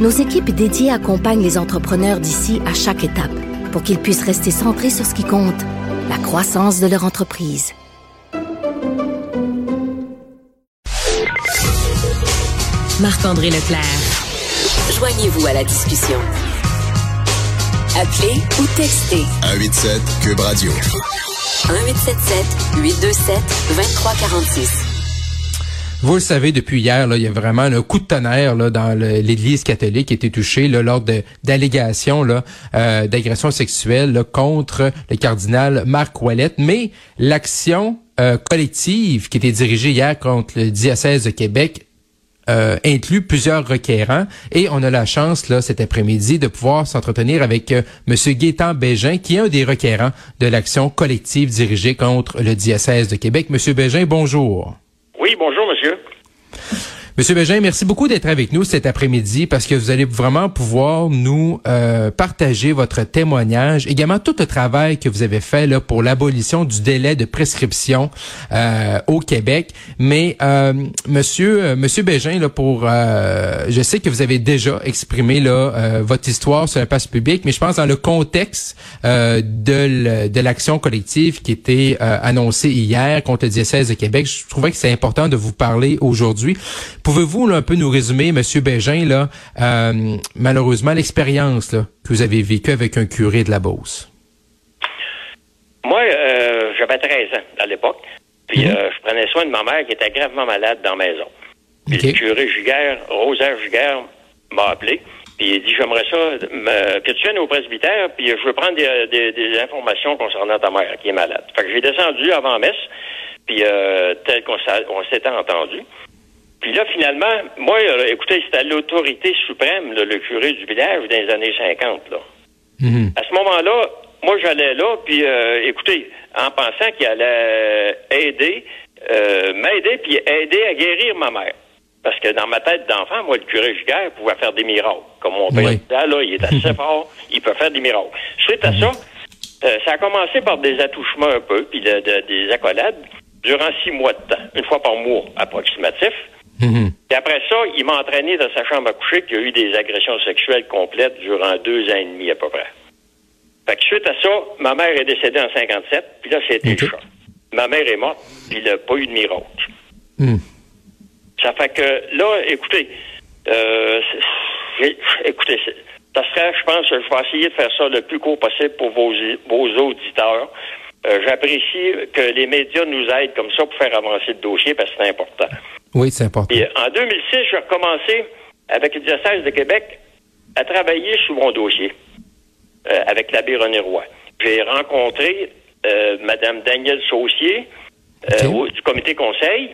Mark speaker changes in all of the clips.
Speaker 1: nos équipes dédiées accompagnent les entrepreneurs d'ici à chaque étape pour qu'ils puissent rester centrés sur ce qui compte, la croissance de leur entreprise.
Speaker 2: Marc-André Leclerc. Joignez-vous à la discussion. Appelez ou textez
Speaker 3: 187 Cube Radio.
Speaker 2: 1877 827 2346.
Speaker 4: Vous le savez, depuis hier, là, il y a vraiment un coup de tonnerre dans l'Église catholique qui a été touchée lors d'allégations euh, d'agression sexuelle contre le cardinal Marc Ouellet. Mais l'action euh, collective qui était dirigée hier contre le diocèse de Québec euh, inclut plusieurs requérants et on a la chance là cet après-midi de pouvoir s'entretenir avec euh, Monsieur Bégin qui est un des requérants de l'action collective dirigée contre le diocèse de Québec. Monsieur Bégin, bonjour.
Speaker 5: Oui, bonjour monsieur.
Speaker 4: Monsieur Bégin, merci beaucoup d'être avec nous cet après-midi parce que vous allez vraiment pouvoir nous euh, partager votre témoignage, également tout le travail que vous avez fait là pour l'abolition du délai de prescription euh, au Québec. Mais euh, Monsieur Monsieur Bégin, là pour, je sais que vous avez déjà exprimé là votre histoire sur la place publique, mais je pense dans le contexte de l'action collective qui était annoncée hier contre le diocèse de Québec, je trouvais que c'est important de vous parler aujourd'hui. Pouvez-vous un peu nous résumer, M. Bégin, là, euh, malheureusement, l'expérience que vous avez vécue avec un curé de la Beauce?
Speaker 5: Moi, euh, j'avais 13 ans à l'époque. Puis mhm. euh, je prenais soin de ma mère qui était gravement malade dans la maison. Puis le curé Juguère, Rosaire Juguère, m'a appelé. Puis il dit J'aimerais ça que tu viennes au presbytère, puis je veux prendre des, informations concernant ta mère qui est malade. Fait que j'ai descendu avant messe, puis tel qu'on s'était entendu. Puis là, finalement, moi, euh, écoutez, c'était l'autorité suprême, le curé du village dans les années 50. Là. Mhm. À ce moment-là, moi, j'allais là, puis euh, écoutez, en pensant qu'il allait aider, euh, m'aider, puis aider à guérir ma mère. Parce que dans ma tête d'enfant, moi, le curé Giguère pouvait faire des miracles. Comme mon père là, il est assez fort, il peut faire des miracles. Suite à ça, ça a commencé par des attouchements un peu, puis des accolades, durant six mois de temps, une fois par mois approximatif. Et après ça, il m'a entraîné dans sa chambre à coucher qu'il y a eu des agressions sexuelles complètes durant deux ans et demi à peu près. Fait que suite à ça, ma mère est décédée en 57, puis là, c'était le choc. Ma mère est morte, puis il n'a pas eu de miracle. Mhm. Ça fait que là, écoutez, euh, écoutez, ça serait, je pense, je vais essayer de faire ça le plus court possible pour vos, vos auditeurs. Euh, j'apprécie que les médias nous aident comme ça pour faire avancer le dossier parce que c'est important.
Speaker 4: Oui, c'est important.
Speaker 5: en 2006, j'ai recommencé avec le diocèse de Québec à travailler sur mon dossier euh, avec l'abbé René Roy. J'ai rencontré euh, Mme Danielle Saucier euh, du comité conseil,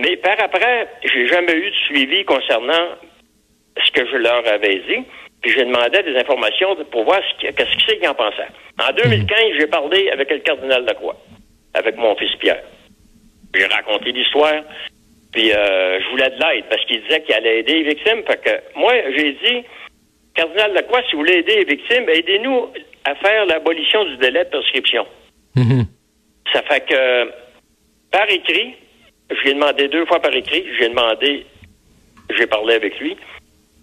Speaker 5: mais par après, j'ai jamais eu de suivi concernant ce que je leur avais dit. Puis j'ai demandé des informations pour voir ce qu'est-ce qu'ils en pensaient. En 2015, j'ai parlé avec le cardinal Lacroix, avec mon fils Pierre. J'ai raconté l'histoire. Puis euh, je voulais de l'aide parce qu'il disait qu'il allait aider les victimes. Fait que moi, j'ai dit, Cardinal Lacroix, si vous voulez aider les victimes, aidez-nous à faire l'abolition du délai de prescription. Mm-hmm. Ça fait que par écrit, je lui ai demandé deux fois par écrit, j'ai demandé, j'ai parlé avec lui,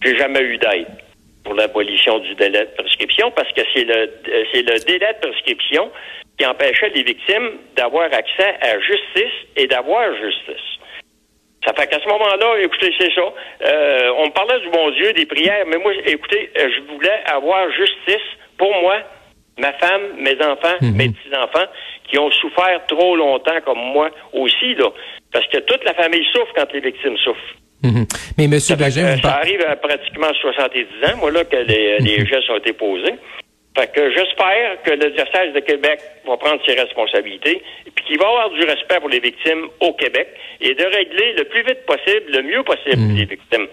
Speaker 5: j'ai jamais eu d'aide pour l'abolition du délai de prescription parce que c'est le c'est le délai de prescription qui empêchait les victimes d'avoir accès à justice et d'avoir justice. Ça fait qu'à ce moment-là, écoutez, c'est ça. Euh, on me parlait du bon Dieu, des prières, mais moi, écoutez, euh, je voulais avoir justice pour moi, ma femme, mes enfants, mhm. mes petits-enfants, qui ont souffert trop longtemps comme moi aussi, là. Parce que toute la famille souffre quand les victimes souffrent.
Speaker 4: Mhm. Mais Monsieur
Speaker 5: ça, ça arrive à pratiquement 70 ans, moi, là, que les, les mhm. gestes ont été posés. Fait que j'espère que le diocèse de Québec va prendre ses responsabilités et puis qu'il va avoir du respect pour les victimes au Québec et de régler le plus vite possible, le mieux possible mm. les victimes.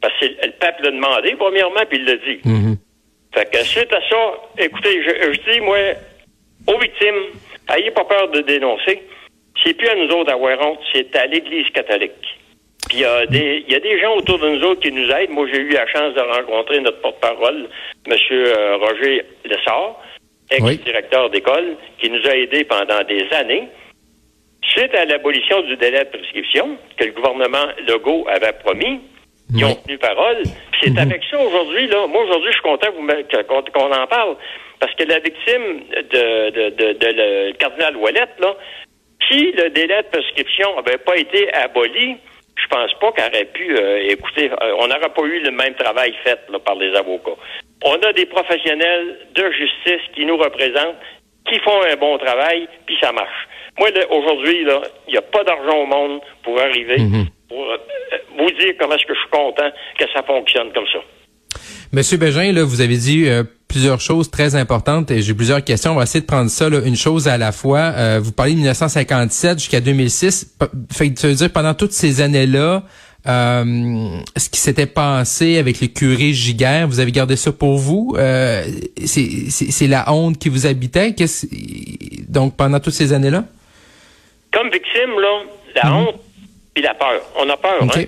Speaker 5: Parce que le pape l'a demandé, premièrement, puis il l'a dit.
Speaker 4: Mhm.
Speaker 5: Fait que suite à ça, écoutez, je, je dis, moi, aux victimes, ayez pas peur de dénoncer. C'est plus à nous autres d'avoir honte, c'est à l'Église catholique. Puis il y, a des, il y a des gens autour de nous autres qui nous aident. Moi, j'ai eu la chance de rencontrer notre porte-parole, M. Roger Lessard, ex-directeur d'école, qui nous a aidés pendant des années. Suite à l'abolition du délai de prescription que le gouvernement Legault avait promis, ils ont tenu parole. Puis c'est avec ça aujourd'hui, là. Moi, aujourd'hui, je suis content qu'on qu'on en parle. Parce que la victime de, de, de, de le cardinal Ouellette, là, si le délai de prescription n'avait pas été aboli, je pense pas qu'elle aurait pu euh, écouter. euh, on n'aurait pas eu le même travail fait là, par les avocats. On a des professionnels de justice qui nous représentent, qui font un bon travail, puis ça marche. Moi, aujourd'hui, il n'y a pas d'argent au monde pour arriver, pour euh, vous dire comment est-ce que je suis content que ça fonctionne comme ça.
Speaker 4: Monsieur Bégin, là, vous avez dit euh, plusieurs choses très importantes et j'ai plusieurs questions. On va essayer de prendre ça là, une chose à la fois. Euh, vous parlez de 1957 jusqu'à 2006. P- Fait que ça veut dire pendant toutes ces années-là, ce qui s'était passé avec le curé Giguère, vous avez gardé ça pour vous? Euh, c'est- la honte qui vous habitait? Donc pendant toutes ces années-là?
Speaker 5: Comme victime, là, la honte et la peur. On a peur,
Speaker 4: Mhm.
Speaker 5: Hein?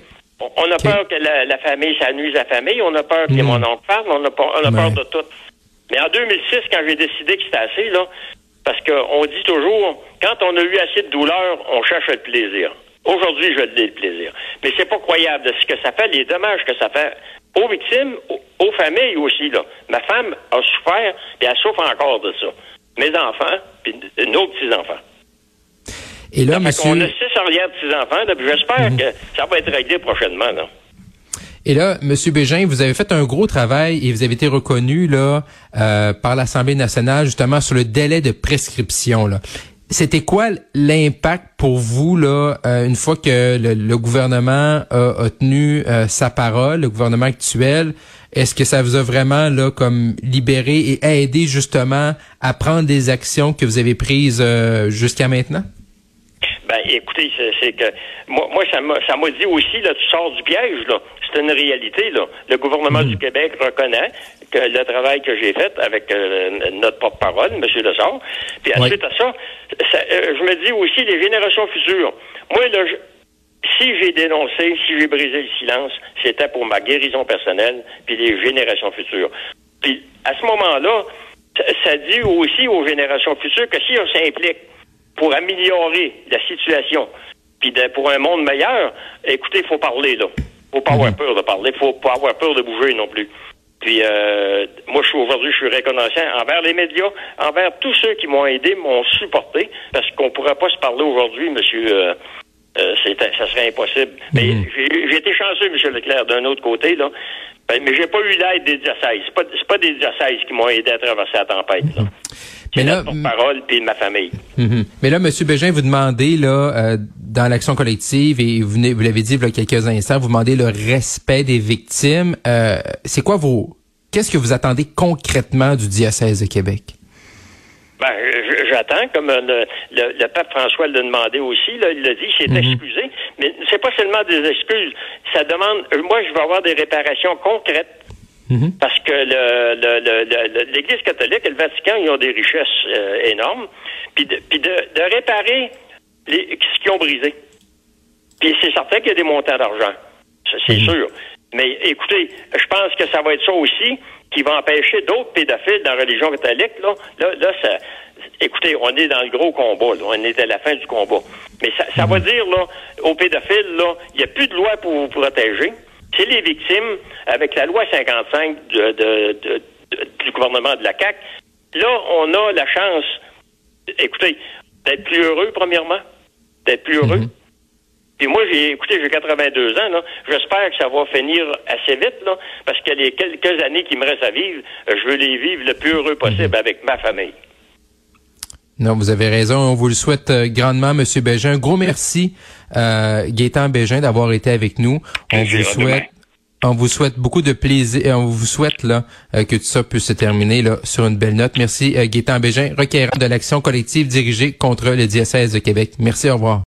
Speaker 5: On- a peur que la, la famille, ça nuise la famille. On a peur que
Speaker 4: Mhm.
Speaker 5: mon oncle parle. On a, peur- on a
Speaker 4: Ouais.
Speaker 5: peur de tout. Mais en 2006, quand j'ai décidé que c'était assez, là, parce qu'on dit toujours, quand on a eu assez de douleur, on cherche le plaisir. Aujourd'hui, je l'ai le plaisir. Mais c'est pas croyable de ce que ça fait, les dommages que ça fait aux victimes, aux, familles aussi. Là. Ma femme a souffert, et elle souffre encore de ça. Mes enfants, puis nos petits-enfants.
Speaker 4: Et là,
Speaker 5: Fait
Speaker 4: monsieur.
Speaker 5: qu'on a six arrières de petits-enfants, là, puis j'espère que ça va être réglé prochainement. Là.
Speaker 4: Et là, Monsieur Bégin, vous avez fait un gros travail et vous avez été reconnu là euh, par l'Assemblée nationale justement sur le délai de prescription. Là. C'était quoi l'impact pour vous là euh, une fois que le, gouvernement a, a tenu euh, sa parole, le gouvernement actuel? Est-ce que ça vous a vraiment là comme libéré et aidé justement à prendre des actions que vous avez prises euh, jusqu'à maintenant?
Speaker 5: Ben, écoutez, c'est, que moi, moi ça m'a dit aussi, là, tu sors du piège, là. C'est une réalité, là. Le gouvernement du Québec reconnaît que le travail que j'ai fait avec euh, notre porte-parole, M. Lessard. Puis
Speaker 4: Oui.
Speaker 5: ensuite à ça, ça, euh, je me dis aussi les générations futures. Moi, là, je- si j'ai dénoncé, si j'ai brisé le silence, c'était pour ma guérison personnelle puis les générations futures. Puis à ce moment-là, ça, ça dit aussi aux générations futures que si on s'implique pour améliorer la situation, puis de- pour un monde meilleur, écoutez, il faut parler, là. faut pas avoir peur de parler, faut pas avoir peur de bouger non plus. Puis euh, moi, je suis aujourd'hui, je suis reconnaissant envers les médias, envers tous ceux qui m'ont aidé, m'ont supporté, parce qu'on pourrait pas se parler aujourd'hui, monsieur. Euh, euh, ça serait impossible. Mais j'ai j'ai été chanceux, monsieur Leclerc, d'un autre côté, là. Mais j'ai pas eu l'aide des diocèses. C'est pas, pas des diocèses qui m'ont aidé à traverser la tempête. Là.
Speaker 4: Mais là,
Speaker 5: la parole puis ma famille.
Speaker 4: Mhm. Mais là, Monsieur Bégin, vous demandez là euh, dans l'action collective et vous, l'avez dit il y a quelques instants, vous demandez le respect des victimes. Euh, c'est quoi vos Qu'est-ce que vous attendez concrètement du diocèse de Québec?
Speaker 5: Ben, j'attends, comme euh, le, le, le pape François l'a demandé aussi, là, il l'a dit, il s'est excusé, mais c'est pas seulement des excuses, ça demande, moi, je veux avoir des réparations concrètes, parce que l'Église catholique et le Vatican, ils ont des richesses euh, énormes, puis de, puis de, de réparer les, ce qu'ils ont brisé. Puis c'est certain qu'il y a des montants d'argent, c'est sûr. Mais écoutez, je pense que ça va être ça aussi qui va empêcher d'autres pédophiles dans la religion catholique. Là, là, là ça, écoutez, on est dans le gros combat. Là. On est à la fin du combat. Mais ça, ça va dire là, aux pédophiles, là, il n'y a plus de loi pour vous protéger. C'est les victimes, avec la loi 55 de- de- de- de- du gouvernement de la CAQ. Là, on a la chance, écoutez, d'être plus heureux, premièrement, d'être plus heureux. Puis moi, j'ai écoutez, j'ai 82 ans, là. J'espère que ça va finir assez vite, là, parce que les quelques années qui me restent à vivre, euh, je veux les vivre le plus heureux possible avec ma famille.
Speaker 4: Non, vous avez raison. On vous le souhaite euh, grandement, Monsieur Bégin. Un gros merci, euh, Gaétan Bégin, d'avoir été avec nous. On vous souhaite. On vous souhaite beaucoup de plaisir. et On vous souhaite là euh, que tout ça puisse se terminer là sur une belle note. Merci, euh, Gaétan Bégin, requérant de l'action collective dirigée contre le diocèse de Québec. Merci, au revoir.